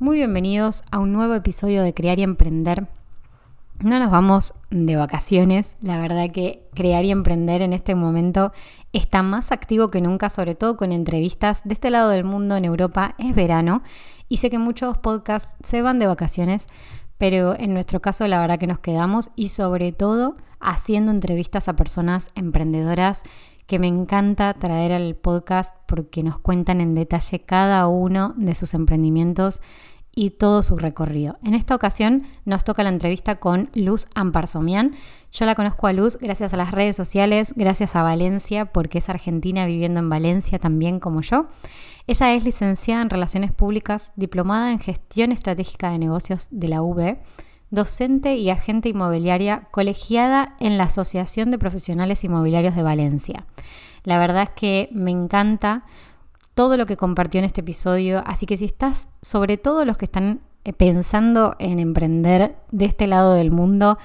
Muy bienvenidos a un nuevo episodio de Crear y Emprender. No nos vamos de vacaciones, la verdad que Crear y Emprender en este momento está más activo que nunca, sobre todo con entrevistas de este lado del mundo en Europa, es verano y sé que muchos podcasts se van de vacaciones, pero en nuestro caso la verdad que nos quedamos y sobre todo haciendo entrevistas a personas emprendedoras que me encanta traer al podcast porque nos cuentan en detalle cada uno de sus emprendimientos y todo su recorrido. En esta ocasión nos toca la entrevista con Luz Amparsomian. Yo la conozco a Luz gracias a las redes sociales, gracias a Valencia, porque es argentina viviendo en Valencia también como yo. Ella es licenciada en Relaciones Públicas, diplomada en Gestión Estratégica de Negocios de la UB docente y agente inmobiliaria colegiada en la Asociación de Profesionales Inmobiliarios de Valencia. La verdad es que me encanta todo lo que compartió en este episodio, así que si estás, sobre todo los que están eh, pensando en emprender de este lado del mundo,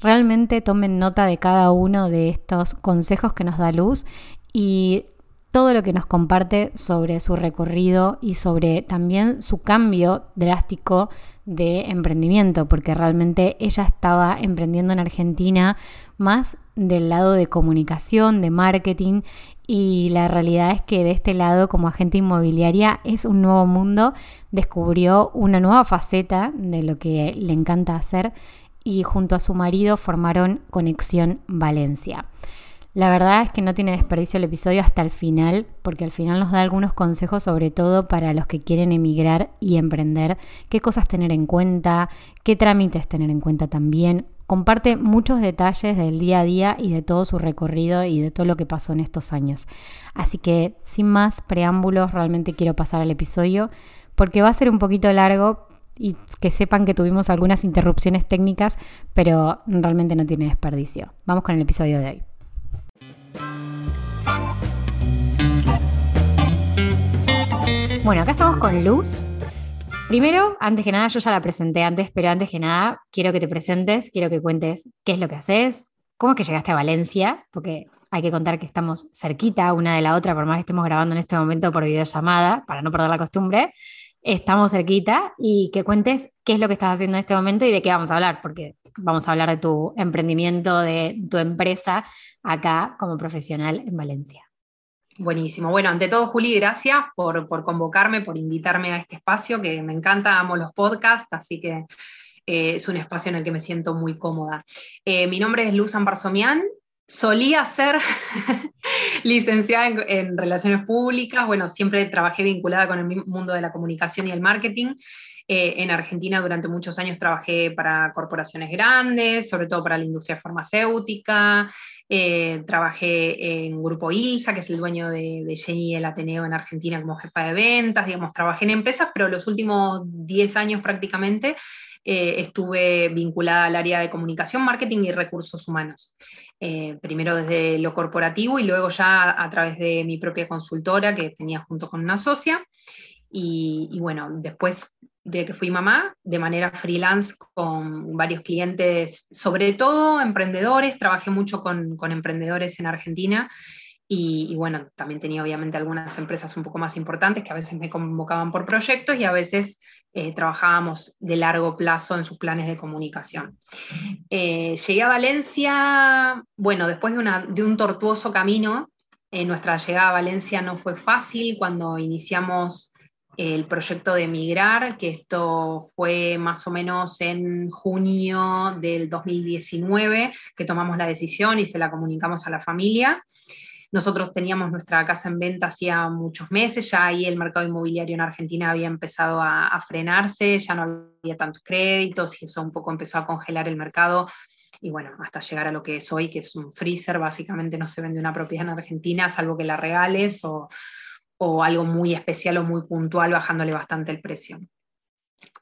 realmente tomen nota de cada uno de estos consejos que nos da Luz y todo lo que nos comparte sobre su recorrido y sobre también su cambio drástico de emprendimiento, porque realmente ella estaba emprendiendo en Argentina más del lado de comunicación, de marketing, y la realidad es que de este lado, como agente inmobiliaria, es un nuevo mundo, descubrió una nueva faceta de lo que le encanta hacer y junto a su marido formaron Conexión Valencia. La verdad es que no tiene desperdicio el episodio hasta el final, porque al final nos da algunos consejos sobre todo para los que quieren emigrar y emprender, qué cosas tener en cuenta, qué trámites tener en cuenta también. Comparte muchos detalles del día a día y de todo su recorrido y de todo lo que pasó en estos años. Así que sin más preámbulos, realmente quiero pasar al episodio, porque va a ser un poquito largo, y que sepan que tuvimos algunas interrupciones técnicas, pero realmente no tiene desperdicio. Vamos con el episodio de hoy. Bueno, acá estamos con Luz. Primero, antes que nada, yo ya la presenté antes, pero antes que nada, quiero que te presentes, quiero que cuentes qué es lo que haces, cómo es que llegaste a Valencia, porque hay que contar que estamos cerquita una de la otra, por más que estemos grabando en este momento por videollamada, para no perder la costumbre, estamos cerquita y que cuentes qué es lo que estás haciendo en este momento y de qué vamos a hablar, porque vamos a hablar de tu emprendimiento, de tu empresa acá como profesional en Valencia. Buenísimo. Bueno, ante todo, Juli, gracias por, convocarme, por invitarme a este espacio, que me encanta, amo los podcasts, así que eh, es un espacio en el que me siento muy cómoda. Eh, mi nombre es Luz Amparsomian, solía ser licenciada en, Relaciones Públicas, bueno, siempre trabajé vinculada con el mundo de la comunicación y el marketing. Eh, en Argentina durante muchos años trabajé para corporaciones grandes, sobre todo para la industria farmacéutica. Eh, trabajé en Grupo ILSA, que es el dueño de, de Jenny el Ateneo en Argentina como jefa de ventas. Digamos, trabajé en empresas, pero los últimos 10 años prácticamente eh, estuve vinculada al área de comunicación, marketing y recursos humanos. primero desde lo corporativo y luego ya a través de mi propia consultora que tenía junto con una socia. Y, y, bueno, después de que fui mamá, de manera freelance con varios clientes, sobre todo emprendedores, trabajé mucho con, emprendedores en Argentina y, bueno, también tenía obviamente algunas empresas un poco más importantes que a veces me convocaban por proyectos y a veces eh, trabajábamos de largo plazo en sus planes de comunicación. Eh, llegué a Valencia, bueno, después de, de un tortuoso camino, eh, nuestra llegada a Valencia no fue fácil cuando iniciamos el proyecto de Migrar, que esto fue más o menos en junio del 2019 que tomamos la decisión y se la comunicamos a la familia. Nosotros teníamos nuestra casa en venta hacía muchos meses, ya ahí el mercado inmobiliario en Argentina había empezado a, a frenarse, ya no había tantos créditos y eso un poco empezó a congelar el mercado y bueno, hasta llegar a lo que es hoy, que es un freezer, básicamente no se vende una propiedad en Argentina, salvo que la regales o, o algo muy especial o muy puntual, bajándole bastante el precio.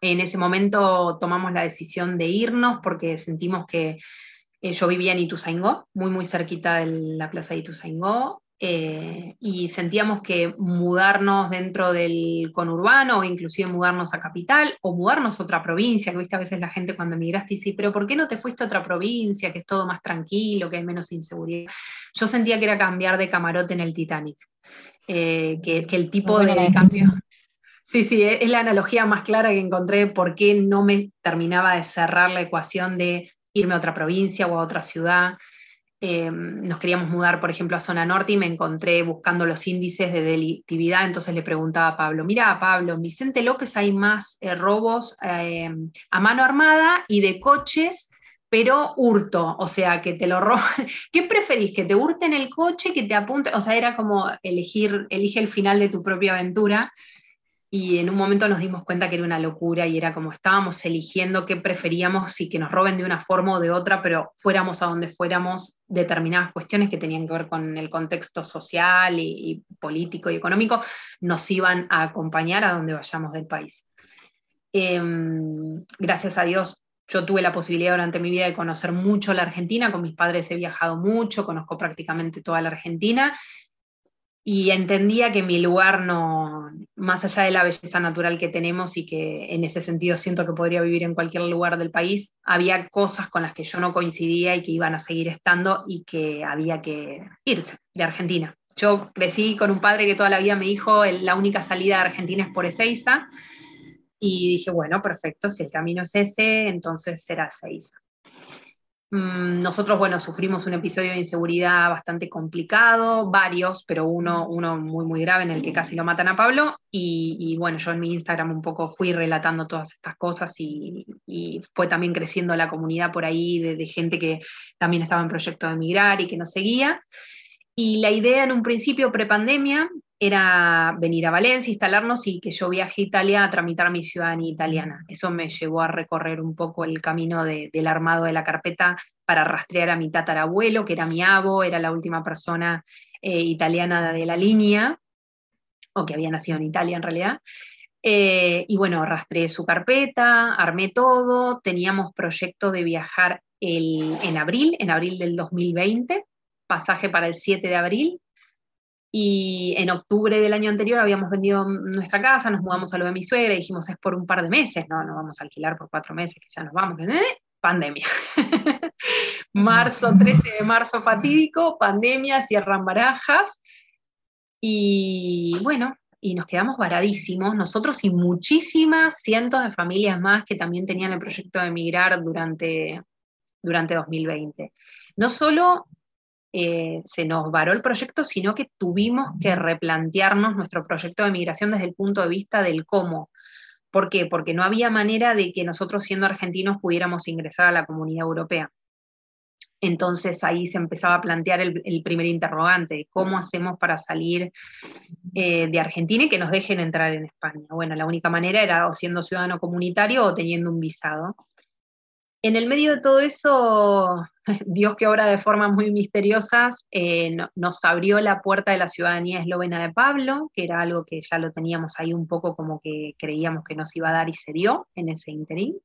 En ese momento tomamos la decisión de irnos porque sentimos que eh, yo vivía en Ituzaingó, muy muy cerquita de la plaza de Ituzaingó, eh, y sentíamos que mudarnos dentro del conurbano o inclusive mudarnos a capital o mudarnos a otra provincia, que viste a veces la gente cuando emigraste dice, pero ¿por qué no te fuiste a otra provincia, que es todo más tranquilo, que hay menos inseguridad? Yo sentía que era cambiar de camarote en el Titanic. Eh, que, el tipo de, cambio... Sí, sí, e-, es la analogía más clara que encontré por qué no me terminaba de cerrar la ecuación de irme a otra provincia o a otra ciudad. Em, nos queríamos mudar, por ejemplo, a zona norte y me encontré buscando los índices de delictividad, entonces le preguntaba a Pablo, mira, Pablo, en Vicente López hay más eh, robos a mano armada y de coches, pero hurto, o sea, que te lo roban. ¿Qué preferís? ¿Que te hurten el coche, que te apunte? O sea, era como elegir, elige el final de tu propia aventura y en un momento nos dimos cuenta que era una locura y era como estábamos eligiendo qué preferíamos y que nos roben de una forma o de otra, pero fuéramos a donde fuéramos, determinadas cuestiones que tenían que ver con el contexto social y, político y económico nos iban a acompañar a donde vayamos del país. Em, gracias a Dios yo tuve la posibilidad durante mi vida de conocer mucho la Argentina, con mis padres he viajado mucho, conozco prácticamente toda la Argentina y entendía que mi lugar no, más allá de la belleza natural que tenemos y que en ese sentido siento que podría vivir en cualquier lugar del país, había cosas con las que yo no coincidía y que iban a seguir estando y que había que irse de Argentina. Yo crecí con un padre que toda la vida me dijo, la única salida de Argentina es por Ezeiza, y dije, bueno, perfecto, si el camino es ese, entonces será Ezeiza. Mm, nosotros, bueno, sufrimos un episodio de inseguridad bastante complicado, varios, pero uno, uno muy, muy grave en el que casi lo matan a Pablo. Y, bueno, yo en mi Instagram un poco fui relatando todas estas cosas y, fue también creciendo la comunidad por ahí de, de, gente que también estaba en proyecto de emigrar y que nos seguía. Y la idea en un principio, prepandemia, era venir a Valencia, instalarnos y que yo viaje a Italia a tramitar mi ciudadanía italiana. Eso me llevó a recorrer un poco el camino del armado de la carpeta para rastrear a mi tatarabuelo, que era mi abo, era la última persona eh, italiana de la línea, o que había nacido en Italia en realidad. Eh, y bueno, rastreé su carpeta, armé todo, teníamos proyecto de viajar en abril, en abril del 2020, pasaje para el 7 de abril, y en octubre del año anterior habíamos vendido nuestra casa, nos mudamos a lo de mi suegra y dijimos, es por un par de meses, no, no vamos a alquilar por cuatro meses, que ya nos vamos. ¿eh? Pandemia. marzo, 13 de marzo fatídico, pandemia, cierran barajas. Y bueno, y nos quedamos varadísimos, nosotros y muchísimas cientos de familias más que también tenían el proyecto de emigrar durante, durante 2020. No solo eh, se nos varó el proyecto, sino que tuvimos que replantearnos nuestro proyecto de migración desde el punto de vista del cómo. ¿Por qué? Porque no había manera de que nosotros siendo argentinos pudiéramos ingresar a la comunidad europea. Entonces ahí se empezaba a plantear el, primer interrogante, ¿cómo hacemos para salir eh, de Argentina y que nos dejen entrar en España? Bueno, la única manera era o siendo ciudadano comunitario o teniendo un visado. En el medio de todo eso, Dios que obra de formas muy misteriosas, eh, nos abrió la puerta de la ciudadanía eslovena de Pablo, que era algo que ya lo teníamos ahí un poco como que creíamos que nos iba a dar y se dio en ese interín.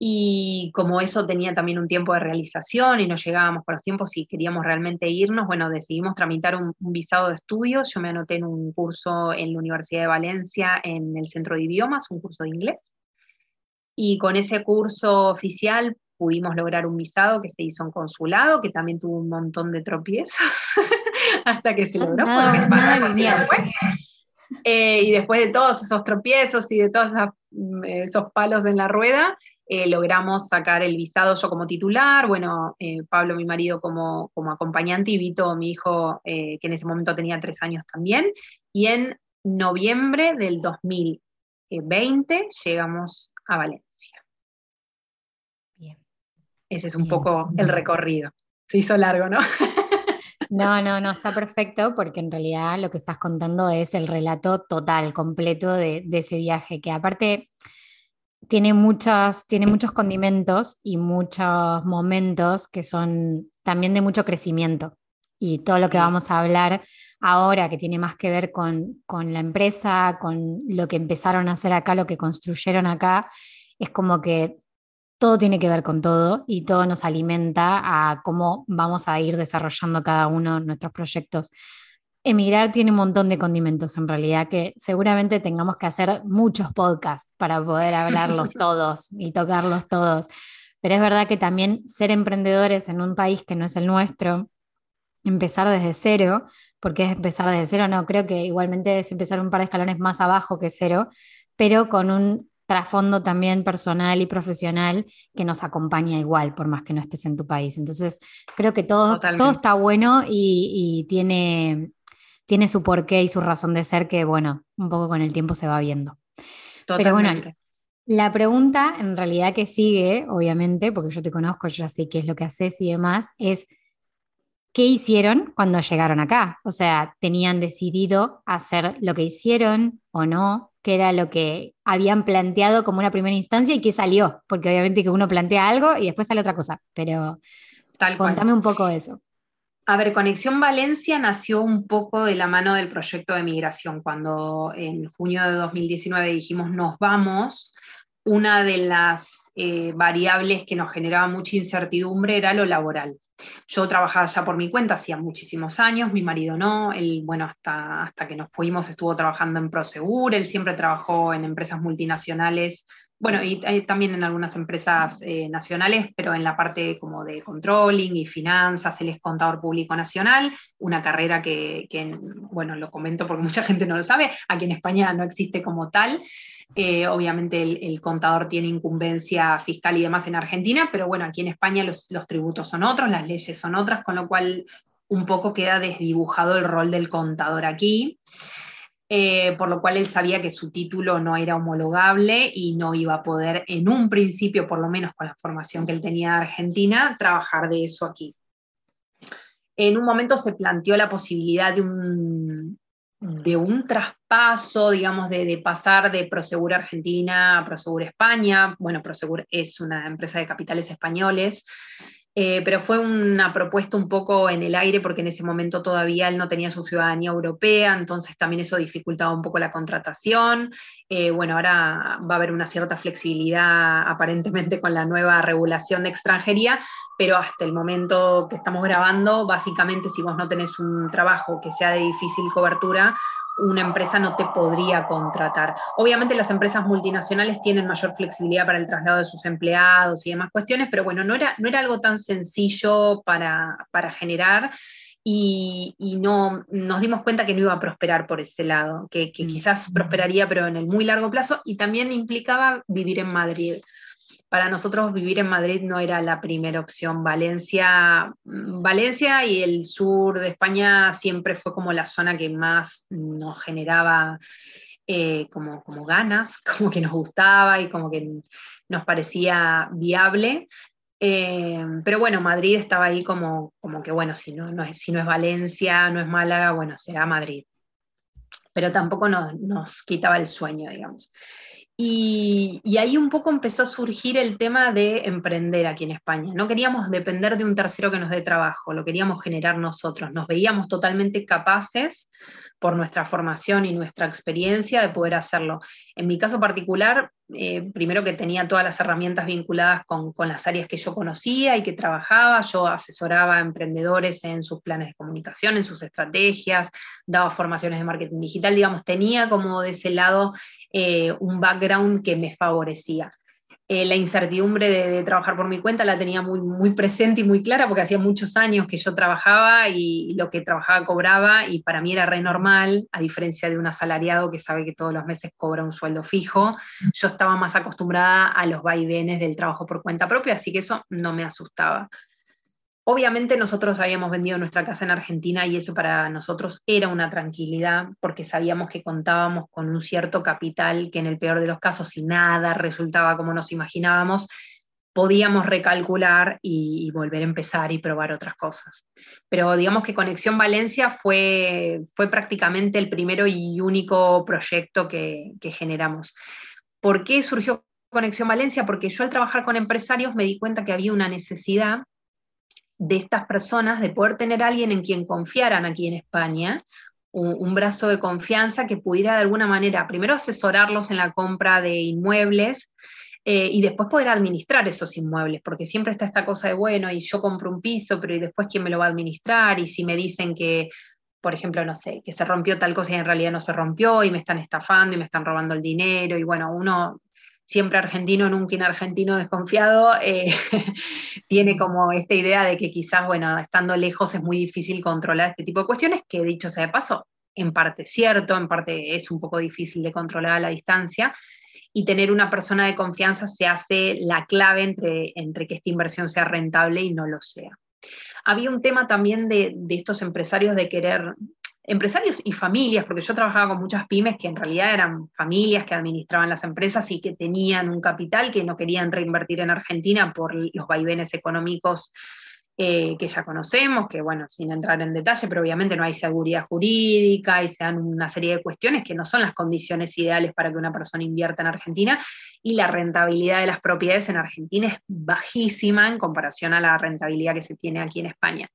Y como eso tenía también un tiempo de realización y no llegábamos con los tiempos y queríamos realmente irnos, bueno, decidimos tramitar un, un, visado de estudios. Yo me anoté en un curso en la Universidad de Valencia en el Centro de Idiomas, un curso de inglés y con ese curso oficial pudimos lograr un visado que se hizo en consulado, que también tuvo un montón de tropiezos hasta que se logró. Eh, y después de todos esos tropiezos y de todos mm, esos palos en la rueda, eh, logramos sacar el visado yo como titular, bueno, eh, Pablo, mi marido, como, como acompañante y Vito, mi hijo, que en ese momento tenía tres años también. Y en noviembre del 2020 llegamos a Valencia. Ese es un poco el recorrido. Se hizo largo, ¿no? No, no, no, está perfecto porque en realidad lo que estás contando es el relato total, completo de, ese viaje, que aparte tiene, tiene muchos condimentos y muchos momentos que son también de mucho crecimiento. Y todo lo que vamos a hablar ahora, que tiene más que ver con, la empresa, con lo que empezaron a hacer acá, lo que construyeron acá, es como que todo tiene que ver con todo y todo nos alimenta a cómo vamos a ir desarrollando cada uno nuestros proyectos. Emigrar tiene un montón de condimentos en realidad que seguramente tengamos que hacer muchos podcasts para poder hablarlos todos y tocarlos todos. Pero es verdad que también ser emprendedores en un país que no es el nuestro, empezar desde cero, porque es empezar desde cero, no, creo que igualmente es empezar un par de escalones más abajo que cero, pero con un trasfondo también personal y profesional que nos acompaña igual, por más que no estés en tu país. Entonces, creo que todo, todo está bueno y, tiene, tiene su porqué y su razón de ser que, bueno, un poco con el tiempo se va viendo. Pero bueno, la pregunta en realidad que sigue, obviamente, porque yo te conozco, yo ya sé qué es lo que haces y demás, es ¿qué hicieron cuando llegaron acá? O sea, ¿tenían decidido hacer lo que hicieron o no? ¿Qué era lo que habían planteado como una primera instancia y qué salió? Porque obviamente que uno plantea algo y después sale otra cosa, pero Tal contame un poco de eso. A ver, Conexión Valencia nació un poco de la mano del proyecto de migración. Cuando en junio de 2019 dijimos nos vamos, una de las eh, variables que nos generaba mucha incertidumbre era lo laboral. Yo trabajaba ya por mi cuenta hacía muchísimos años, mi marido no, él, bueno, hasta, hasta que nos fuimos estuvo trabajando en Prosegur, él siempre trabajó en empresas multinacionales, bueno, y eh, también en algunas empresas eh, nacionales, pero en la parte como de controlling y finanzas, él es contador público nacional, una carrera que, bueno, lo comento porque mucha gente no lo sabe, aquí en España no existe como tal, eh, obviamente el, contador tiene incumbencia fiscal y demás en Argentina, pero bueno, aquí en España los, tributos son otros, las leyes son otras, con lo cual un poco queda desdibujado el rol del contador aquí. Eh, por lo cual él sabía que su título no era homologable y no iba a poder, en un principio, por lo menos con la formación que él tenía de Argentina, trabajar de eso aquí. En un momento se planteó la posibilidad de un, de un traspaso, digamos, de, pasar de Prosegur Argentina a Prosegur España. Bueno, Prosegur es una empresa de capitales españoles, eh, pero fue una propuesta un poco en el aire porque en ese momento todavía él no tenía su ciudadanía europea, entonces también eso dificultaba un poco la contratación. Eh, bueno, ahora va a haber una cierta flexibilidad aparentemente con la nueva regulación de extranjería, pero hasta el momento que estamos grabando, básicamente si vos no tenés un trabajo que sea de difícil cobertura, una empresa no te podría contratar. Obviamente las empresas multinacionales tienen mayor flexibilidad para el traslado de sus empleados y demás cuestiones, pero bueno, no era, no era algo tan sencillo para, generar. Y, no nos dimos cuenta que no iba a prosperar por ese lado, que, que, mm. quizás prosperaría, pero en el muy largo plazo, y también implicaba vivir en Madrid para nosotros vivir en Madrid no era la primera opción. Valencia, mm, Valencia y el sur de España siempre fue como la zona que más nos generaba eh, como, ganas, como que nos gustaba y como que nos parecía viable. Eh, pero bueno, Madrid estaba ahí como, como que, bueno, si no, es, si no es Valencia, no es Málaga, bueno, será Madrid. Pero tampoco nos quitaba el sueño, digamos. Y, ahí un poco empezó a surgir el tema de emprender aquí en España. No queríamos depender de un tercero que nos dé trabajo, lo queríamos generar nosotros. Nos veíamos totalmente capaces por nuestra formación y nuestra experiencia de poder hacerlo. En mi caso particular, eh, primero que tenía todas las herramientas vinculadas con, con, las áreas que yo conocía y que trabajaba, yo asesoraba a emprendedores en sus planes de comunicación, en sus estrategias, daba formaciones de marketing digital, digamos, tenía como de ese lado eh, un background que me favorecía. Eh, la incertidumbre de, trabajar por mi cuenta la tenía muy, muy presente y muy clara porque hacía muchos años que yo trabajaba y, lo que trabajaba cobraba y para mí era re normal, a diferencia de un asalariado que sabe que todos los meses cobra un sueldo fijo. Yo estaba más acostumbrada a los vaivenes del trabajo por cuenta propia, así que eso no me asustaba. Obviamente nosotros habíamos vendido nuestra casa en Argentina y eso para nosotros era una tranquilidad porque sabíamos que contábamos con un cierto capital que en el peor de los casos, si nada resultaba como nos imaginábamos, podíamos recalcular y, volver a empezar y probar otras cosas. Pero digamos que Conexión Valencia fue, fue prácticamente el primero y único proyecto que, que generamos. ¿Por qué surgió Conexión Valencia? Porque yo al trabajar con empresarios me di cuenta que había una necesidad de estas personas, de poder tener alguien en quien confiaran aquí en España, un, brazo de confianza que pudiera de alguna manera, primero asesorarlos en la compra de inmuebles eh, y después poder administrar esos inmuebles, porque siempre está esta cosa de, bueno, y yo compro un piso, pero ¿y después quién me lo va a administrar? Y si me dicen que, por ejemplo, no sé, que se rompió tal cosa y en realidad no se rompió y me están estafando y me están robando el dinero, y bueno, uno siempre argentino, nunca un argentino desconfiado, eh, tiene como esta idea de que quizás, bueno, estando lejos es muy difícil controlar este tipo de cuestiones, que dicho sea de paso, en parte es cierto, en parte es un poco difícil de controlar a la distancia, y tener una persona de confianza se hace la clave entre, entre que esta inversión sea rentable y no lo sea. Había un tema también de, de estos empresarios de querer empresarios y familias, porque yo trabajaba con muchas pymes que en realidad eran familias que administraban las empresas y que tenían un capital que no querían reinvertir en Argentina por los vaivenes económicos eh, que ya conocemos, que bueno, sin entrar en detalle, pero obviamente no hay seguridad jurídica y se dan una serie de cuestiones que no son las condiciones ideales para que una persona invierta en Argentina y la rentabilidad de las propiedades en Argentina es bajísima en comparación a la rentabilidad que se tiene aquí en España.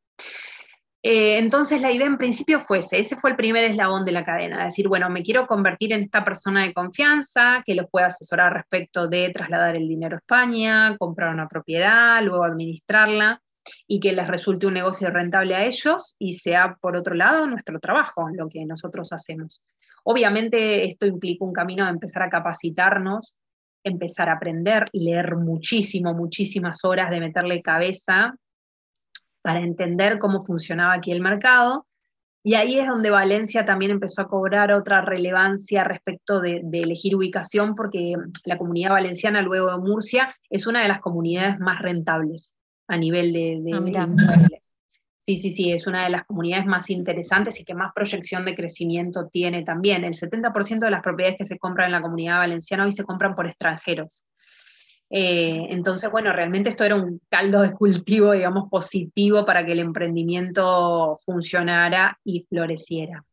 Eh, entonces la idea en principio fue ese, fue el primer eslabón de la cadena, decir, bueno, me quiero convertir en esta persona de confianza que los pueda asesorar respecto de trasladar el dinero a España, comprar una propiedad, luego administrarla y que les resulte un negocio rentable a ellos y sea, por otro lado, nuestro trabajo, lo que nosotros hacemos. Obviamente esto implica un camino de empezar a capacitarnos, empezar a aprender, leer muchísimo, muchísimas horas de meterle cabeza para entender cómo funcionaba aquí el mercado. Y ahí es donde Valencia también empezó a cobrar otra relevancia respecto de, elegir ubicación, porque la comunidad valenciana, luego de Murcia, es una de las comunidades más rentables a nivel de, de, ah, Sí, sí, sí, es una de las comunidades más interesantes y que más proyección de crecimiento tiene también. El 70% de las propiedades que se compran en la comunidad valenciana hoy se compran por extranjeros. Eh, entonces, bueno, realmente esto era un caldo de cultivo, digamos, positivo para que el emprendimiento funcionara y floreciera.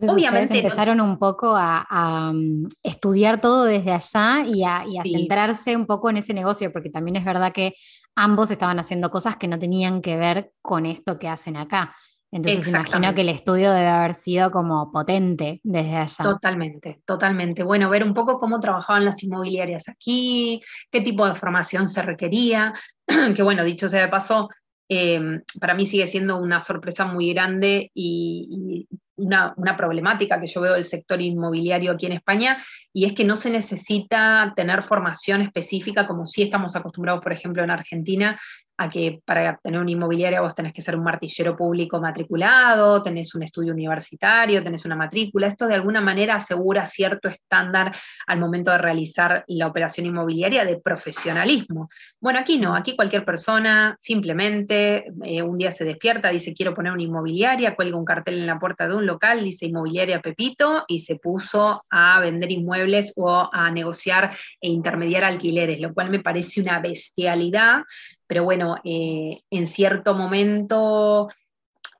Obviamente empezaron un poco a, mm, estudiar todo desde allá y a, centrarse un poco en ese negocio, porque también es verdad que ambos estaban haciendo cosas que no tenían que ver con esto que hacen acá. Entonces imagino que el estudio debe haber sido como potente desde allá. Totalmente, totalmente. Bueno, ver un poco cómo trabajaban las inmobiliarias aquí, qué tipo de formación se requería, que bueno, dicho sea de paso, em, para mí sigue siendo una sorpresa muy grande y, una, una, problemática que yo veo del sector inmobiliario aquí en España, y es que no se necesita tener formación específica como sí estamos acostumbrados, por ejemplo, en Argentina, a que para tener una inmobiliaria vos tenés que ser un martillero público matriculado, tenés un estudio universitario, tenés una matrícula. Esto de alguna manera asegura cierto estándar al momento de realizar la operación inmobiliaria de profesionalismo. Bueno, aquí no, aquí cualquier persona simplemente eh, un día se despierta, dice quiero poner una inmobiliaria, cuelga un cartel en la puerta de un local, dice inmobiliaria Pepito y se puso a vender inmuebles o a negociar e intermediar alquileres, lo cual me parece una bestialidad pero bueno, eh, en cierto momento,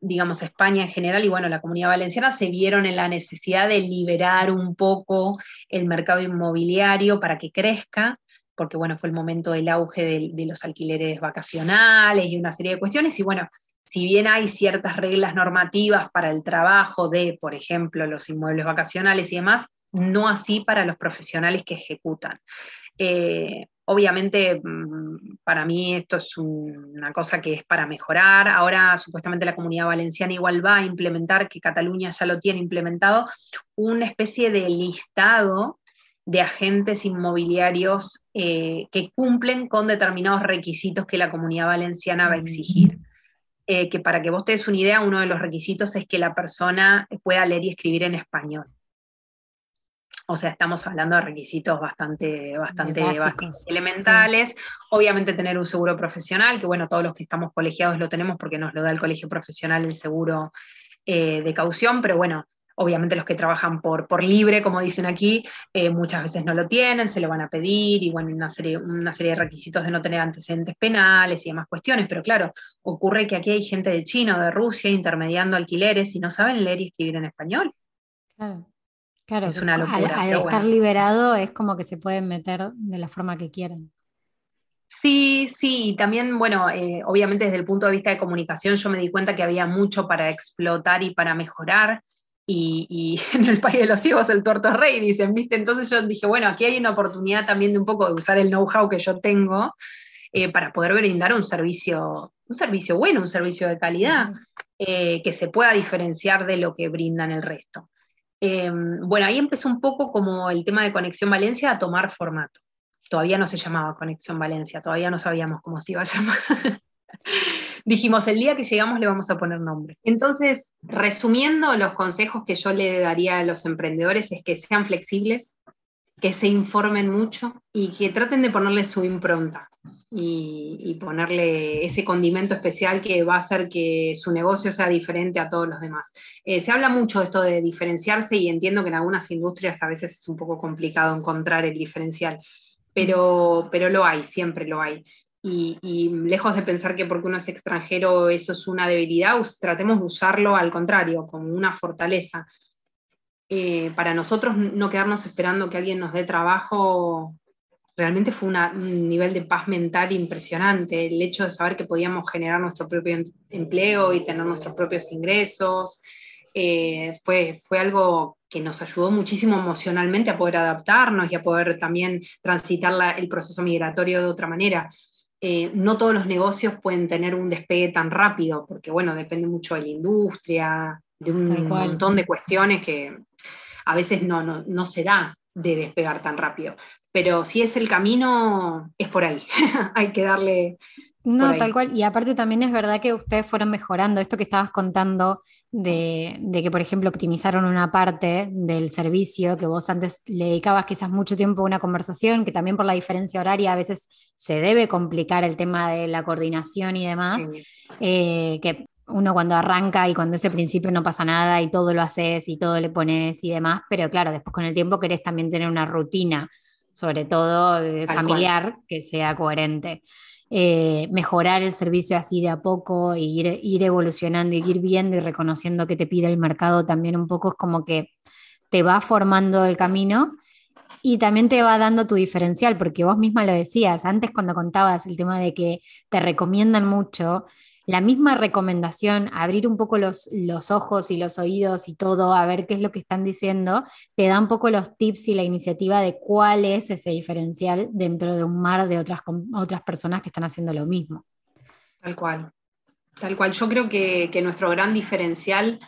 digamos, España en general y bueno, la comunidad valenciana se vieron en la necesidad de liberar un poco el mercado inmobiliario para que crezca, porque bueno, fue el momento del auge de, de los alquileres vacacionales y una serie de cuestiones, y bueno, si bien hay ciertas reglas normativas para el trabajo de, por ejemplo, los inmuebles vacacionales y demás, no así para los profesionales que ejecutan. Eh, obviamente, mm, para mí esto es una cosa que es para mejorar. Ahora, supuestamente, la comunidad valenciana igual va a implementar, que Cataluña ya lo tiene implementado, una especie de listado de agentes inmobiliarios eh, que cumplen con determinados requisitos que la comunidad valenciana va a exigir. Eh, que para que vos te des una idea, uno de los requisitos es que la persona pueda leer y escribir en español. O sea, estamos hablando de requisitos bastante, bastante básicos, elementales. Obviamente tener un seguro profesional, que bueno, todos los que estamos colegiados lo tenemos porque nos lo da el colegio profesional el seguro eh, de caución, pero bueno, obviamente los que trabajan por, por libre, como dicen aquí, eh, muchas veces no lo tienen, se lo van a pedir, y bueno, una serie, una serie de requisitos de no tener antecedentes penales y demás cuestiones, pero claro, ocurre que aquí hay gente de China o de Rusia intermediando alquileres y no saben leer y escribir en español. Claro. Claro, es una locura. Al, estar liberado es como que se pueden meter de la forma que quieran. Sí, sí, y también, bueno, eh, obviamente desde el punto de vista de comunicación yo me di cuenta que había mucho para explotar y para mejorar, y, en el país de los ciegos el tuerto rey, dicen, ¿viste? Entonces yo dije, bueno, aquí hay una oportunidad también de un poco de usar el know-how que yo tengo eh, para poder brindar un servicio, un servicio bueno, un servicio de calidad, eh, que se pueda diferenciar de lo que brindan el resto. Em, bueno, ahí empezó un poco como el tema de Conexión Valencia a tomar formato. todavía no se llamaba Conexión Valencia, todavía no sabíamos cómo se iba a llamar. Dijimos, el día que llegamos le vamos a poner nombre. Entonces, resumiendo, los consejos que yo le daría a los emprendedores es que sean flexibles, que se informen mucho y que traten de ponerle su impronta y, ponerle ese condimento especial que va a hacer que su negocio sea diferente a todos los demás. Eh, se habla mucho de esto de diferenciarse y entiendo que en algunas industrias a veces es un poco complicado encontrar el diferencial, pero, pero lo hay, siempre lo hay. Y, lejos de pensar que porque uno es extranjero eso es una debilidad, tratemos de usarlo al contrario, como una fortaleza. Eh, para nosotros no quedarnos esperando que alguien nos dé trabajo, realmente fue un nivel de paz mental impresionante. El hecho de saber que podíamos generar nuestro propio em, empleo y tener nuestros propios ingresos, eh, fue, fue algo que nos ayudó muchísimo emocionalmente a poder adaptarnos y a poder también transitar el proceso migratorio de otra manera. Eh, no todos los negocios pueden tener un despegue tan rápido, porque bueno, depende mucho de la industria, de un montón de cuestiones que a veces no, no, se da de despegar tan rápido. Pero si es el camino, es por ahí. Hay que darle. No, tal cual. Y aparte también es verdad que ustedes fueron mejorando esto que estabas contando de, que, por ejemplo, optimizaron una parte del servicio que vos antes le dedicabas quizás mucho tiempo a una conversación, que también por la diferencia horaria a veces se debe complicar el tema de la coordinación y demás, eh, que uno cuando arranca y cuando ese principio no pasa nada y todo lo haces y todo le pones y demás, pero claro, después con el tiempo querés también tener una rutina, sobre todo eh, familiar, que sea coherente. Eh, mejorar el servicio así de a poco e ir, ir evolucionando y ir viendo y reconociendo que te pide el mercado también un poco es como que te va formando el camino y también te va dando tu diferencial, porque vos misma lo decías antes cuando contabas el tema de que te recomiendan mucho, la misma recomendación, abrir un poco los, los, ojos y los oídos y todo, a ver qué es lo que están diciendo, te da un poco los tips y la iniciativa de cuál es ese diferencial dentro de un mar de otras, otras personas que están haciendo lo mismo. Tal cual, tal cual. Yo creo que, nuestro gran diferencial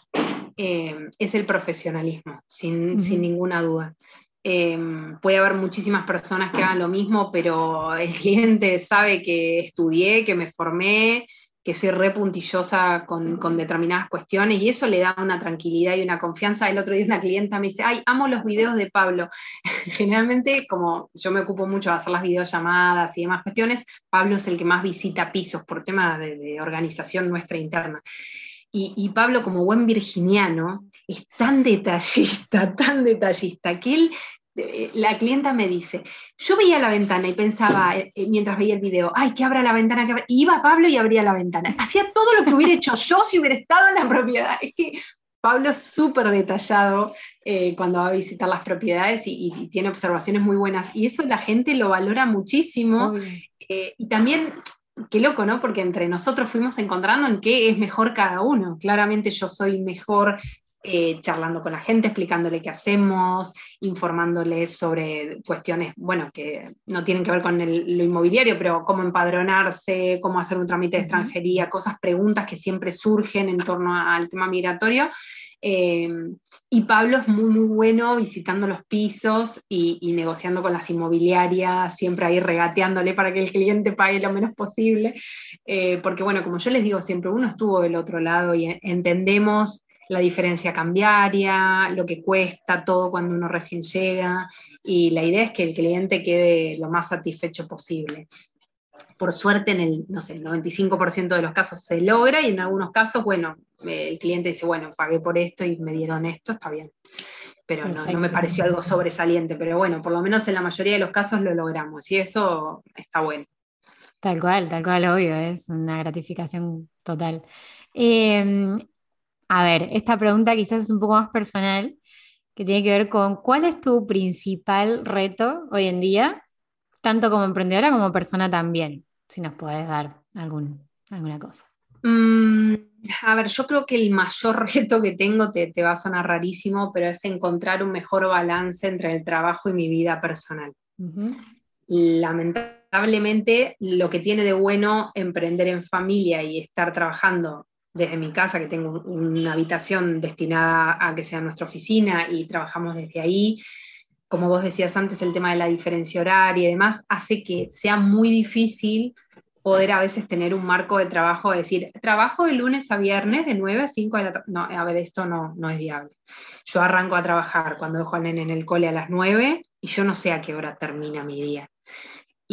eh, es el profesionalismo, sin, ninguna duda. Eh, puede haber muchísimas personas que hagan lo mismo, pero el cliente sabe que estudié, que me formé, que soy re puntillosa con, determinadas cuestiones y eso le da una tranquilidad y una confianza. El otro día una clienta me dice, ay, amo los videos de Pablo. Generalmente, como yo me ocupo mucho de hacer las videollamadas y demás cuestiones, Pablo es el que más visita pisos por tema de, organización nuestra interna. Y, y, Pablo, como buen virginiano, es tan detallista, tan detallista, que él la clienta me dice, yo veía la ventana y pensaba, eh, eh, mientras veía el video, ay, que abra la ventana, que abra. iba Pablo y abría la ventana. Hacía todo lo que hubiera hecho yo si hubiera estado en la propiedad. Es que Pablo es súper detallado cuando va a visitar las propiedades y, tiene observaciones muy buenas. Y eso la gente lo valora muchísimo. y también qué loco, ¿no? Porque entre nosotros fuimos encontrando en qué es mejor cada uno. Claramente yo soy mejor eh, charlando con la gente, explicándole qué hacemos, informándoles sobre cuestiones, bueno, que no tienen que ver con lo inmobiliario, pero cómo empadronarse, cómo hacer un trámite de extranjería, cosas, preguntas que siempre surgen en torno al tema migratorio. Eh, y Pablo es muy, muy bueno visitando los pisos y, negociando con las inmobiliarias, siempre ahí regateándole para que el cliente pague lo menos posible. Eh, porque, bueno, como yo les digo siempre, uno estuvo del otro lado y entendemos la diferencia cambiaria, lo que cuesta, todo cuando uno recién llega, y la idea es que el cliente quede lo más satisfecho posible. Por suerte, en el, no sé, el 95% de los casos se logra y en algunos casos, bueno, el cliente dice, bueno, pagué por esto y me dieron esto, está bien. Pero no, no, me pareció algo sobresaliente, pero bueno, por lo menos en la mayoría de los casos lo logramos y eso está bueno. Tal cual, tal cual, obvio, es una gratificación total. Eh, a ver, esta pregunta quizás es un poco más personal, que tiene que ver con cuál es tu principal reto hoy en día, tanto como emprendedora como persona también, si nos puedes dar algún, alguna cosa. Mm, a ver, yo creo que el mayor reto que tengo, te, va a sonar rarísimo, pero es encontrar un mejor balance entre el trabajo y mi vida personal. Lamentablemente, lo que tiene de bueno emprender en familia y estar trabajando desde mi casa, que tengo una habitación destinada a que sea nuestra oficina y trabajamos desde ahí, como vos decías antes, el tema de la diferencia horaria y demás, hace que sea muy difícil poder a veces tener un marco de trabajo, decir, trabajo de lunes a viernes de 9 a 5 de la. No, a ver, esto no, no es viable. Yo arranco a trabajar cuando dejo al nene en el cole a las 9 y yo no sé a qué hora termina mi día.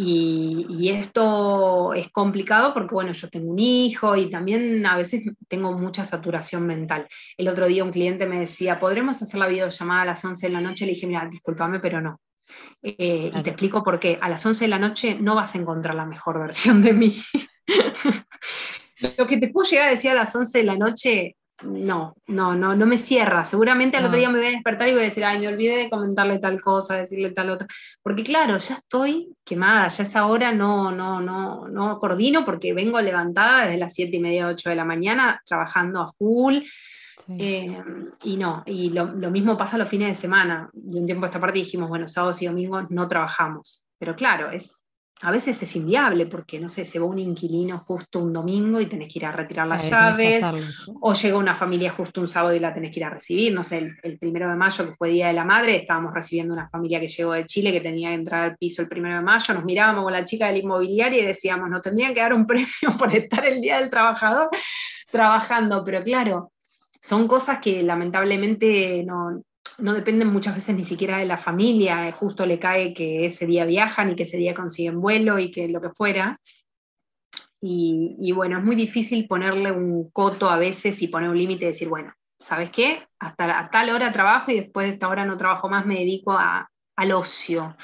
Y, esto es complicado porque, bueno, yo tengo un hijo y también a veces tengo mucha saturación mental. El otro día un cliente me decía, ¿podremos hacer la videollamada a las 11 de la noche? Le dije, mira, discúlpame, pero no. Eh, y te explico por qué. A las 11 de la noche no vas a encontrar la mejor versión de mí. Lo que te puedo llegar a decir a las 11 de la noche no, no, no, no me cierra. Seguramente al otro día me voy a despertar y voy a decir, ay, me olvidé de comentarle tal cosa, decirle tal otra. Porque claro, ya estoy quemada, ya esa hora no, no, no, no coordino porque vengo levantada desde las siete y media, 8 de la mañana, trabajando a full. Eh, y no, y lo, lo, mismo pasa los fines de semana. De un tiempo a esta parte dijimos, bueno, sábados y domingos no trabajamos. Pero claro, es a veces es inviable porque, no sé, se va un inquilino justo un domingo y tenés que ir a retirar las llaves, o llega una familia justo un sábado y la tenés que ir a recibir, no sé, el, primero de mayo que fue Día de la Madre, estábamos recibiendo una familia que llegó de Chile que tenía que entrar al piso el primero de mayo, nos mirábamos con la chica del inmobiliario y decíamos, nos tendrían que dar un premio por estar el Día del Trabajador trabajando, pero claro, son cosas que lamentablemente no, no dependen muchas veces ni siquiera de la familia, eh, justo le cae que ese día viajan y que ese día consiguen vuelo y que lo que fuera. Y, bueno, es muy difícil ponerle un coto a veces y poner un límite y decir, bueno, ¿sabes qué? Hasta tal hora trabajo y después de esta hora no trabajo más, me dedico al ocio.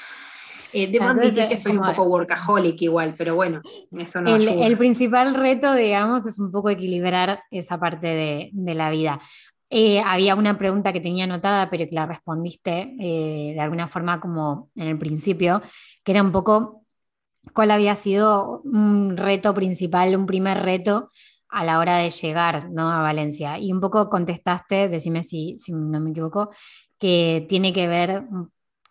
Eh, debo admitir que soy un poco workaholic igual, pero bueno, eso no el, el principal reto, digamos, es un poco equilibrar esa parte de, de la vida. Eh, había una pregunta que tenía anotada, pero que la respondiste eh, de alguna forma como en el principio, que era un poco cuál había sido un reto principal, un primer reto a la hora de llegar ¿no? a Valencia. Y un poco contestaste, decime si, si no me equivoco, que tiene que ver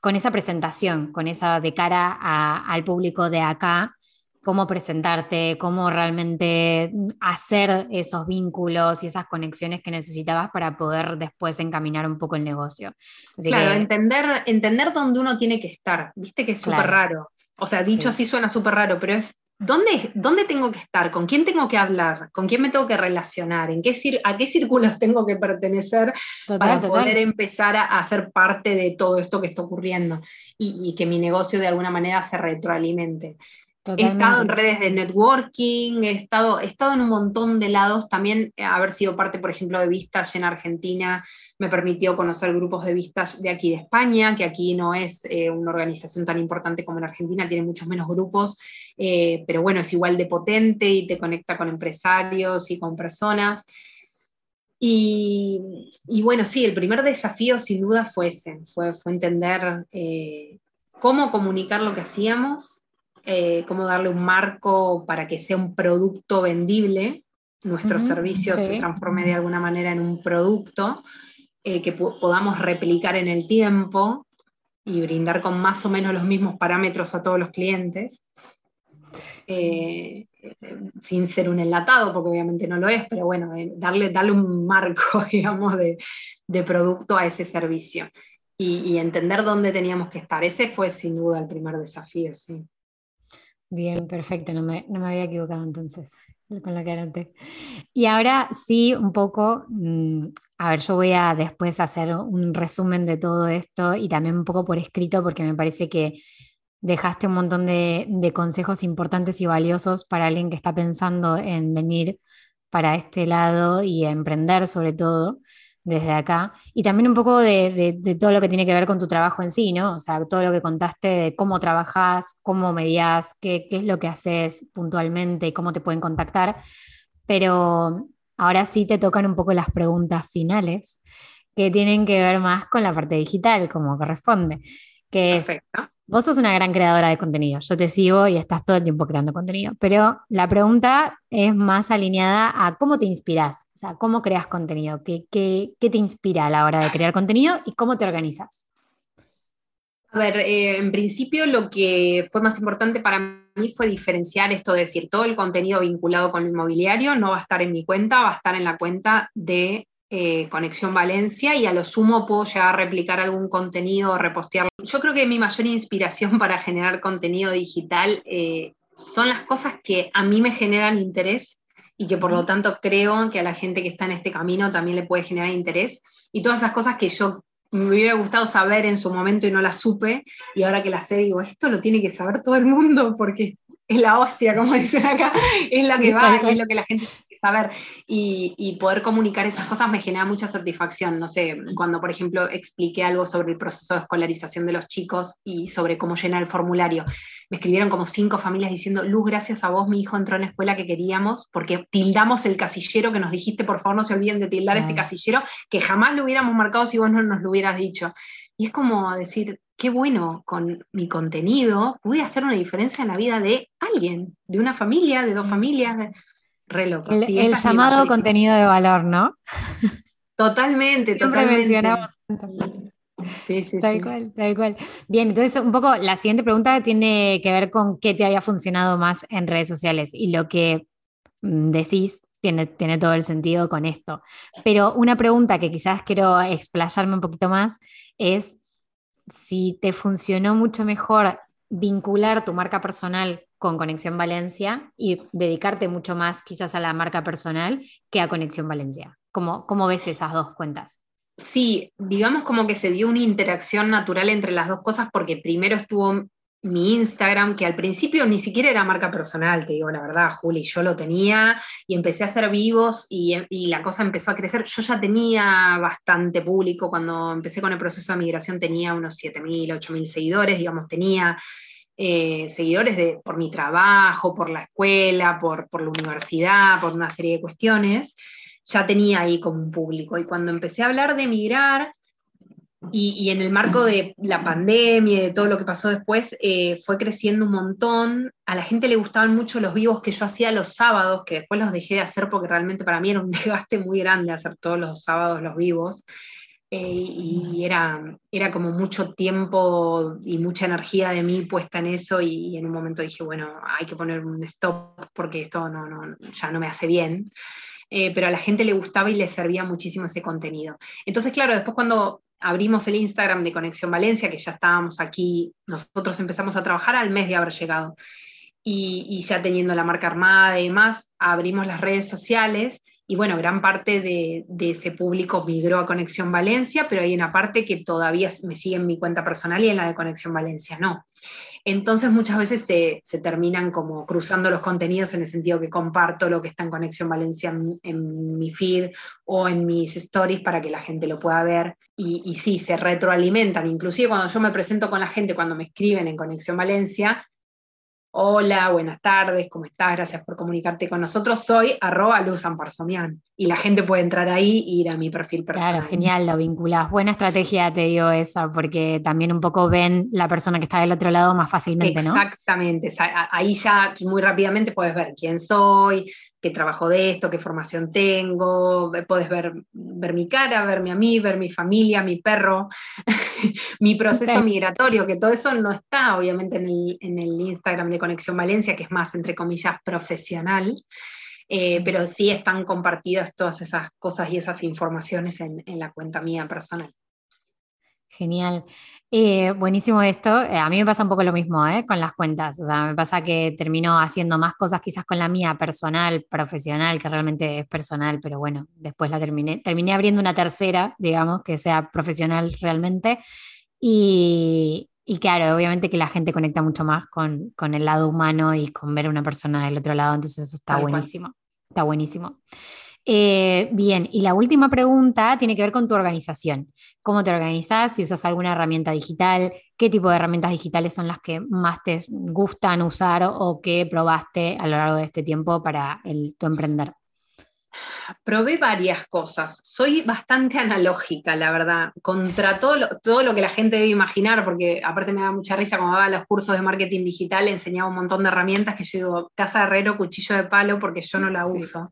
con esa presentación, con esa de cara al público de acá, cómo presentarte, cómo realmente hacer esos vínculos y esas conexiones que necesitabas para poder después encaminar un poco el negocio. claro, entender, entender dónde uno tiene que estar, viste que es súper raro. O sea, dicho así suena súper raro, pero es ¿dónde, ¿dónde tengo que estar? ¿Con quién tengo que hablar? ¿Con quién me tengo que relacionar? ¿En qué ¿A qué círculos tengo que pertenecer para poder empezar a, ser parte de todo esto que está ocurriendo y, y, que mi negocio de alguna manera se retroalimente? He estado en redes de networking, he estado, estado en un montón de lados. También eh, haber sido parte, por ejemplo, de Vistas en Argentina me permitió conocer grupos de Vistas de aquí de España, que aquí no es eh, una organización tan importante como en Argentina, tiene muchos menos grupos, eh, pero bueno, es igual de potente y te conecta con empresarios y con personas. Y, bueno, sí, el primer desafío sin duda fue ese, fue, fue entender cómo comunicar lo que hacíamos eh, cómo darle un marco para que sea un producto vendible, nuestro servicio se transforme de alguna manera en un producto eh, que podamos replicar en el tiempo y brindar con más o menos los mismos parámetros a todos los clientes. Eh, sin ser un enlatado, porque obviamente no lo es, pero bueno, darle, darle un marco, digamos, de, de producto a ese servicio y, y, entender dónde teníamos que estar. Ese fue sin duda el primer desafío, sí. Bien, perfecto, no me, había equivocado entonces con la que. Y ahora sí, un poco, mm, a ver, yo voy a después hacer un resumen de todo esto y también un poco por escrito porque me parece que dejaste un montón de, de consejos importantes y valiosos para alguien que está pensando en venir para este lado y emprender sobre todo desde acá. Y también un poco de, todo lo que tiene que ver con tu trabajo en sí, ¿no? O sea, todo lo que contaste de cómo trabajas, cómo medías, qué, qué es lo que haces puntualmente y cómo te pueden contactar. Pero ahora sí te tocan un poco las preguntas finales que tienen que ver más con la parte digital, como corresponde. Que Perfecto. Vos sos una gran creadora de contenido, yo te sigo y estás todo el tiempo creando contenido, pero la pregunta es más alineada a cómo te inspiras, o sea, cómo creas contenido, qué, qué, qué te inspira a la hora de crear contenido y cómo te organizas. A ver, eh, en principio lo que fue más importante para mí fue diferenciar esto de decir, todo el contenido vinculado con el inmobiliario no va a estar en mi cuenta, va a estar en la cuenta de eh, Conexión Valencia y a lo sumo puedo llegar a replicar algún contenido o repostearlo. Yo creo que mi mayor inspiración para generar contenido digital eh, son las cosas que a mí me generan interés y que por lo tanto creo que a la gente que está en este camino también le puede generar interés. Y todas esas cosas que yo me hubiera gustado saber en su momento y no las supe, y ahora que las sé digo, esto lo tiene que saber todo el mundo porque es la hostia, como dicen acá, es la que va, es lo que la gente saber y, y, poder comunicar esas cosas me genera mucha satisfacción. No sé, cuando por ejemplo expliqué algo sobre el proceso de escolarización de los chicos y sobre cómo llenar el formulario, me escribieron como cinco familias diciendo, Luz, gracias a vos mi hijo entró en la escuela que queríamos porque tildamos el casillero que nos dijiste, por favor no se olviden de tildar este casillero, que jamás lo hubiéramos marcado si vos no nos lo hubieras dicho. Y es como decir, qué bueno, con mi contenido pude hacer una diferencia en la vida de alguien, de una familia, de dos familias. Re loco. El, llamado contenido de valor, ¿no? Totalmente, totalmente. Sí, sí, tal cual, tal cual. Bien, entonces un poco la siguiente pregunta tiene que ver con qué te haya funcionado más en redes sociales y lo que mm, decís tiene, tiene todo el sentido con esto. Pero una pregunta que quizás quiero explayarme un poquito más es si te funcionó mucho mejor vincular tu marca personal con Conexión Valencia y dedicarte mucho más quizás a la marca personal que a Conexión Valencia. ¿Cómo, cómo ves esas dos cuentas? Sí, digamos como que se dio una interacción natural entre las dos cosas porque primero estuvo mi Instagram, que al principio ni siquiera era marca personal, te digo la verdad, Juli, yo lo tenía y empecé a hacer vivos y, y, la cosa empezó a crecer. Yo ya tenía bastante público, cuando empecé con el proceso de migración tenía unos 7.000, 8.000 seguidores, digamos, tenía eh, seguidores por mi trabajo, por la escuela, por, la universidad, por una serie de cuestiones. Ya tenía ahí como un público. Y cuando empecé a hablar de migrar, y, en el marco de la pandemia y de todo lo que pasó después, eh, fue creciendo un montón. A la gente le gustaban mucho los vivos que yo hacía los sábados, que después los dejé de hacer porque realmente para mí era un desgaste muy grande hacer todos los sábados los vivos. Eh, y era, era como mucho tiempo y mucha energía de mí puesta en eso y, en un momento dije, bueno, hay que poner un stop porque esto no, no, ya no me hace bien. Eh, pero a la gente le gustaba y le servía muchísimo ese contenido. Entonces, claro, después cuando abrimos el Instagram de Conexión Valencia, que ya estábamos aquí, nosotros empezamos a trabajar al mes de haber llegado. Y, y ya teniendo la marca armada y demás, abrimos las redes sociales y bueno, gran parte de, ese público migró a Conexión Valencia, pero hay una parte que todavía me sigue en mi cuenta personal y en la de Conexión Valencia no. Entonces muchas veces se, terminan como cruzando los contenidos en el sentido que comparto lo que está en Conexión Valencia en, mi feed o en mis stories para que la gente lo pueda ver. Y, y sí, se retroalimentan. Inclusive cuando yo me presento con la gente, cuando me escriben en Conexión Valencia, Hola, buenas tardes, ¿cómo estás? Gracias por comunicarte con nosotros. Soy arroba Luz Amparsomian y la gente puede entrar ahí e ir a mi perfil personal. Claro, genial, lo vinculas. Buena estrategia, te digo esa, porque también un poco ven la persona que está del otro lado más fácilmente, ¿no? Exactamente, ahí ya muy rápidamente puedes ver quién soy, qué trabajo de esto, qué formación tengo, puedes ver, ver mi cara, verme a mí, ver mi familia, mi perro, mi proceso migratorio, que todo eso no está obviamente en el, en el, Instagram de Conexión Valencia, que es más, entre comillas, profesional, eh, pero sí están compartidas todas esas cosas y esas informaciones en, en la cuenta mía personal. Genial. Eh, buenísimo esto. Eh, a mí me pasa un poco lo mismo ¿eh? con las cuentas. O sea, me pasa que termino haciendo más cosas quizás con la mía personal, profesional, que realmente es personal, pero bueno, después la terminé. Terminé abriendo una tercera, digamos, que sea profesional realmente. Y, claro, obviamente que la gente conecta mucho más con, el lado humano y con ver a una persona del otro lado, entonces eso está buenísimo. Está buenísimo. Eh, bien, y la última pregunta tiene que ver con tu organización. ¿Cómo te organizas? Si usas alguna herramienta digital, qué tipo de herramientas digitales son las que más te gustan usar o, que probaste a lo largo de este tiempo para el, tu emprender. Probé varias cosas. Soy bastante analógica, la verdad, contra todo lo, todo lo que la gente debe imaginar, porque aparte me da mucha risa cuando daba los cursos de marketing digital, enseñaba un montón de herramientas que yo digo, casa de herrero, cuchillo de palo, porque yo no la uso.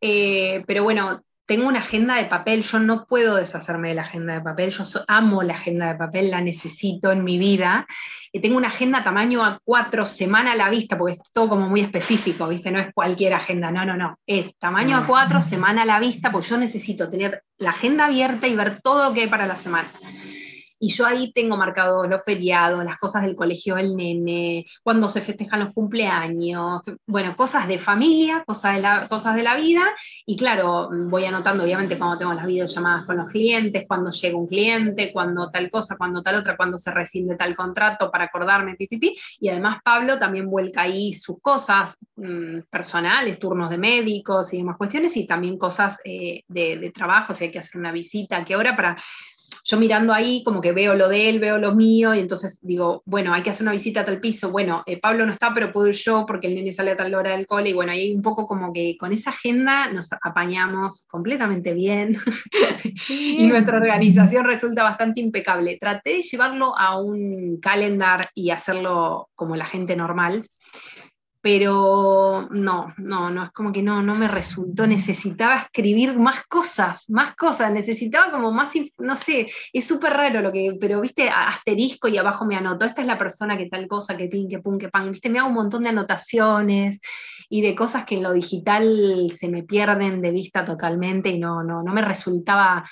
Eh, pero bueno, tengo una agenda de papel, yo no puedo deshacerme de la agenda de papel, yo amo la agenda de papel, la necesito en mi vida. Y tengo una agenda tamaño A4, semana a la vista, porque es todo como muy específico, ¿viste? No es cualquier agenda, no, no, no. Es tamaño A4, semana a la vista, porque yo necesito tener la agenda abierta y ver todo lo que hay para la semana. Y yo ahí tengo marcados los feriados, las cosas del colegio del nene, cuando se festejan los cumpleaños, bueno, cosas de familia, cosas de la, cosas de la vida. Y claro, voy anotando obviamente cuando tengo las videollamadas con los clientes, cuando llega un cliente, cuando tal cosa, cuando tal otra, cuando se rescinde tal contrato para acordarme, pipipi. Y además Pablo también vuelca ahí sus cosas mm, personales, turnos de médicos y demás cuestiones, y también cosas eh, de, de trabajo, si hay que hacer una visita, que ahora para yo mirando ahí como que veo lo de él, veo lo mío, y entonces digo, bueno, hay que hacer una visita a tal piso, bueno, eh, Pablo no está, pero puedo ir yo porque el nene sale a tal hora del cole, y bueno, ahí un poco como que con esa agenda nos apañamos completamente bien, y nuestra organización resulta bastante impecable. Traté de llevarlo a un calendar y hacerlo como la gente normal, pero no, no, no, es como que no, no me resultó, necesitaba escribir más cosas, más cosas, necesitaba como más, no sé, es súper raro lo que, pero viste, asterisco y abajo me anoto, esta es la persona que tal cosa, que pin, que pum, que pan, viste, me hago un montón de anotaciones y de cosas que en lo digital se me pierden de vista totalmente y no, no, no me resultaba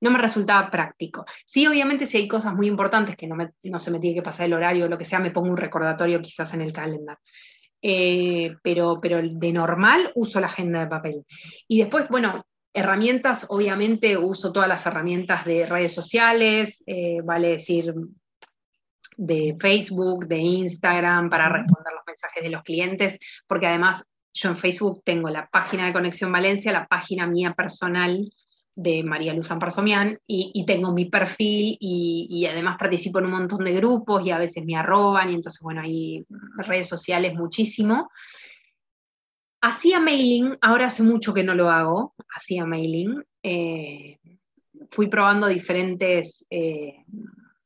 no me resultaba práctico. Sí, obviamente, si hay cosas muy importantes que no, no se me tiene que pasar el horario o lo que sea, me pongo un recordatorio quizás en el calendar. Eh, pero, pero de normal uso la agenda de papel. Y después, bueno, herramientas, obviamente uso todas las herramientas de redes sociales, eh, vale decir, de Facebook, de Instagram, para responder los mensajes de los clientes, porque además yo en Facebook tengo la página de Conexión Valencia, la página mía personal, de María Luz Amparsomian y, tengo mi perfil y, además participo en un montón de grupos y a veces me arroban y entonces, bueno, hay redes sociales muchísimo. Hacía mailing, ahora hace mucho que no lo hago, hacía mailing. Eh, fui probando diferentes, eh,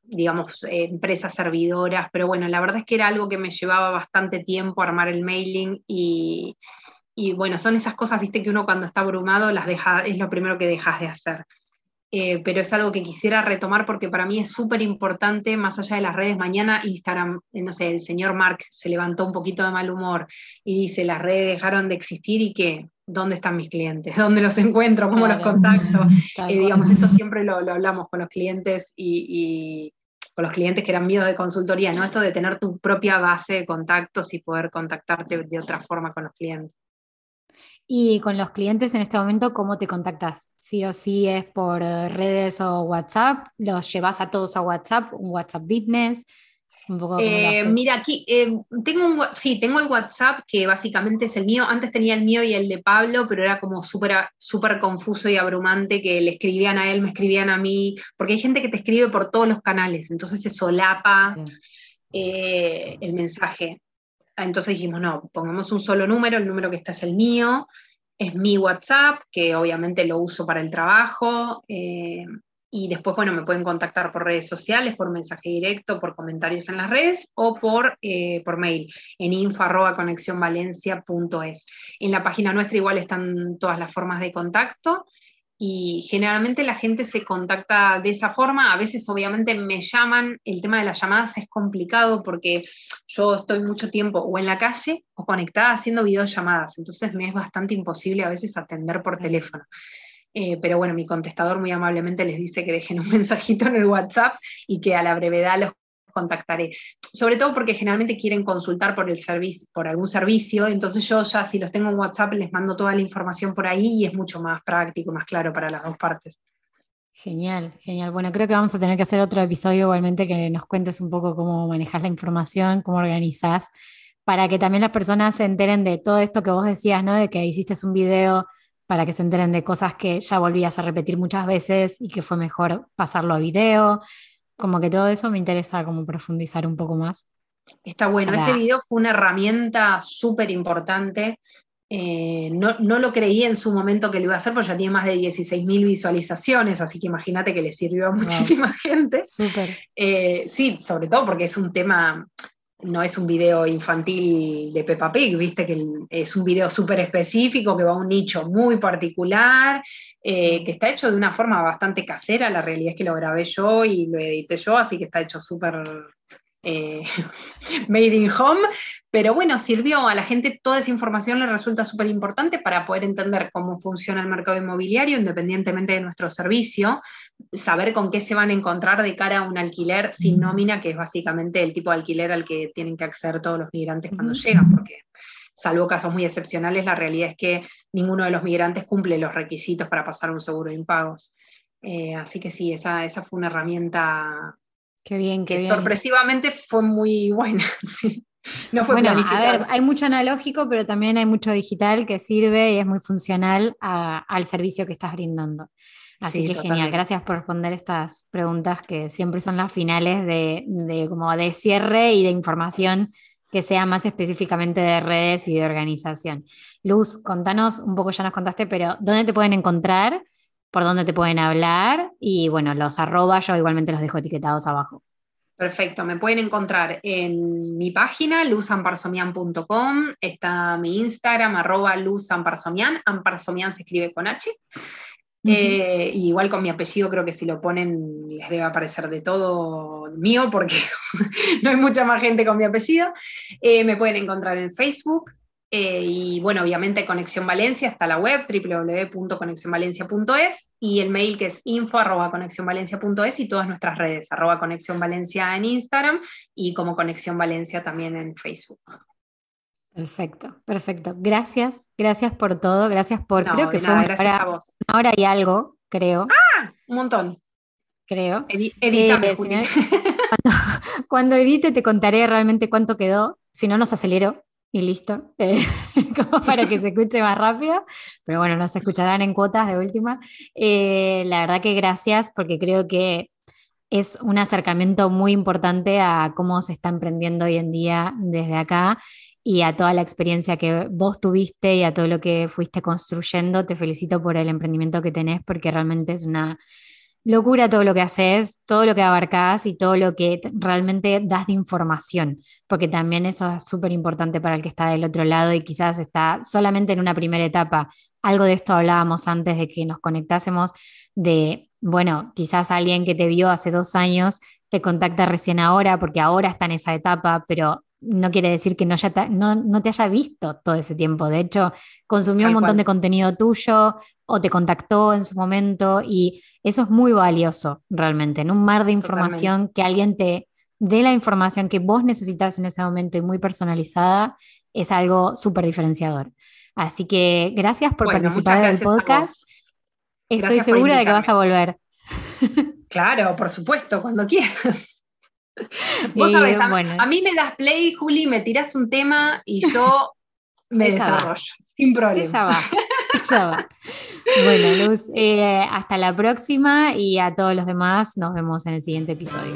digamos, empresas servidoras, pero bueno, la verdad es que era algo que me llevaba bastante tiempo armar el mailing y, y bueno, son esas cosas, viste, que uno cuando está abrumado las deja, es lo primero que dejas de hacer. Eh, pero es algo que quisiera retomar porque para mí es súper importante, más allá de las redes. Mañana Instagram, eh, no sé, el señor Mark se levantó un poquito de mal humor y dice, las redes dejaron de existir y que, ¿dónde están mis clientes? ¿Dónde los encuentro? ¿Cómo los contacto? Eh, digamos, esto siempre lo, hablamos con los clientes y, y, con los clientes que eran míos de consultoría, ¿no? Esto de tener tu propia base de contactos y poder contactarte de otra forma con los clientes. Y con los clientes en este momento, ¿cómo te contactas? ¿Sí o sí es por eh, redes o WhatsApp? ¿Los llevas a todos a WhatsApp? ¿Un WhatsApp Business? Eh, mira, aquí eh, tengo un, sí, tengo el WhatsApp que básicamente es el mío. Antes tenía el mío y el de Pablo, pero era como súper súper confuso y abrumante que le escribían a él, me escribían a mí, porque hay gente que te escribe por todos los canales, entonces se solapa el mensaje. Entonces dijimos, no, pongamos un solo número, el número que está es el mío, es mi WhatsApp, que obviamente lo uso para el trabajo, eh, y después, bueno, me pueden contactar por redes sociales, por mensaje directo, por comentarios en las redes o por, eh, por mail en info.conexionvalencia.es. En la página nuestra igual están todas las formas de contacto y generalmente la gente se contacta de esa forma. A veces obviamente me llaman, el tema de las llamadas es complicado porque yo estoy mucho tiempo o en la calle o conectada haciendo videollamadas, entonces me es bastante imposible a veces atender por teléfono. Eh, pero bueno, mi contestador muy amablemente les dice que dejen un mensajito en el WhatsApp y que a la brevedad los contactaré. Sobre todo porque generalmente quieren consultar por, el servicio, por algún servicio, entonces yo ya si los tengo en WhatsApp les mando toda la información por ahí y es mucho más práctico, más claro para las dos partes. Genial, genial. Bueno, creo que vamos a tener que hacer otro episodio igualmente que nos cuentes un poco cómo manejas la información, cómo organizás, para que también las personas se enteren de todo esto que vos decías, ¿no? De que hiciste un video para que se enteren de cosas que ya volvías a repetir muchas veces y que fue mejor pasarlo a video, como que todo eso me interesa como profundizar un poco más. Está bueno, ese video fue una herramienta súper importante. Eh, no, lo creí en su momento que lo iba a hacer, porque ya tiene más de 16.000 visualizaciones, así que imagínate que le sirvió a muchísima gente. Súper. Eh, sí, sobre todo porque es un tema no es un video infantil de Peppa Pig, viste que es un video súper específico que va a un nicho muy particular, eh, que está hecho de una forma bastante casera, la realidad es que lo grabé yo y lo edité yo, así que está hecho súper eh, made in home, pero bueno, sirvió a la gente, toda esa información le resulta súper importante para poder entender cómo funciona el mercado inmobiliario independientemente de nuestro servicio, saber con qué se van a encontrar de cara a un alquiler sin nómina, que es básicamente el tipo de alquiler al que tienen que acceder todos los migrantes cuando llegan, porque salvo casos muy excepcionales, la realidad es que ninguno de los migrantes cumple los requisitos para pasar un seguro de impagos. Eh, así que sí, esa, esa fue una herramienta Qué bien, qué que sorpresivamente fue muy buena. No fue bueno, a ver, hay mucho analógico, pero también hay mucho digital que sirve y es muy funcional al servicio que estás brindando. Así que genial, gracias por responder estas preguntas que siempre son las finales de, de, como de cierre y de información que sea más específicamente de redes y de organización. Luz, contanos un poco, ya nos contaste, pero ¿dónde te pueden encontrar? Por dónde te pueden hablar y bueno, los arroba yo igualmente los dejo etiquetados abajo. Perfecto, me pueden encontrar en mi página luzamparsomian.com, está mi Instagram arroba luzamparsomian, amparsomian se escribe con H. Eh, igual con mi apellido creo que si lo ponen les debe aparecer de todo mío porque no hay mucha más gente con mi apellido. Eh, me pueden encontrar en Facebook, eh, y bueno, obviamente Conexión Valencia está la web www.conexionvalencia.es y el mail que es info.conexionvalencia.es y todas nuestras redes, arroba Conexión Valencia en Instagram y como Conexión Valencia también en Facebook. Perfecto, perfecto. Gracias, gracias por todo, gracias por, creo que fue una hora, y algo, creo. Ah, un montón. Creo. edítame, eh, cuando, cuando edite te contaré realmente cuánto quedó, si no nos acelero y listo, eh, para que se escuche más rápido, pero bueno, nos escucharán en cuotas de última. Eh, la verdad que gracias porque creo que es un acercamiento muy importante a cómo se está emprendiendo hoy en día desde acá y a toda la experiencia que vos tuviste y a todo lo que fuiste construyendo. Te felicito por el emprendimiento que tenés porque realmente es una locura todo lo que haces, todo lo que abarcás y todo lo que realmente das de información, porque también eso es súper importante para el que está del otro lado y quizás está solamente en una primera etapa. Algo de esto hablábamos antes de que nos conectásemos, de, bueno, quizás alguien que te vio hace dos años te contacta recién ahora porque ahora está en esa etapa, pero no quiere decir que no, te, no, te haya visto todo ese tiempo. De hecho, consumió un montón de contenido tuyo o te contactó en su momento y eso es muy valioso realmente. En un mar de información que alguien te dé la información que vos necesitas en ese momento y muy personalizada es algo súper diferenciador. Así que gracias por participar del podcast. Estoy segura de que vas a volver. Claro, por supuesto, cuando quieras. Vos sabés, a, mí me das play, Juli, me tiras un tema y yo me desarrollo, sin problema. Esa va. Bueno, Luz, eh, hasta la próxima y a todos los demás nos vemos en el siguiente episodio.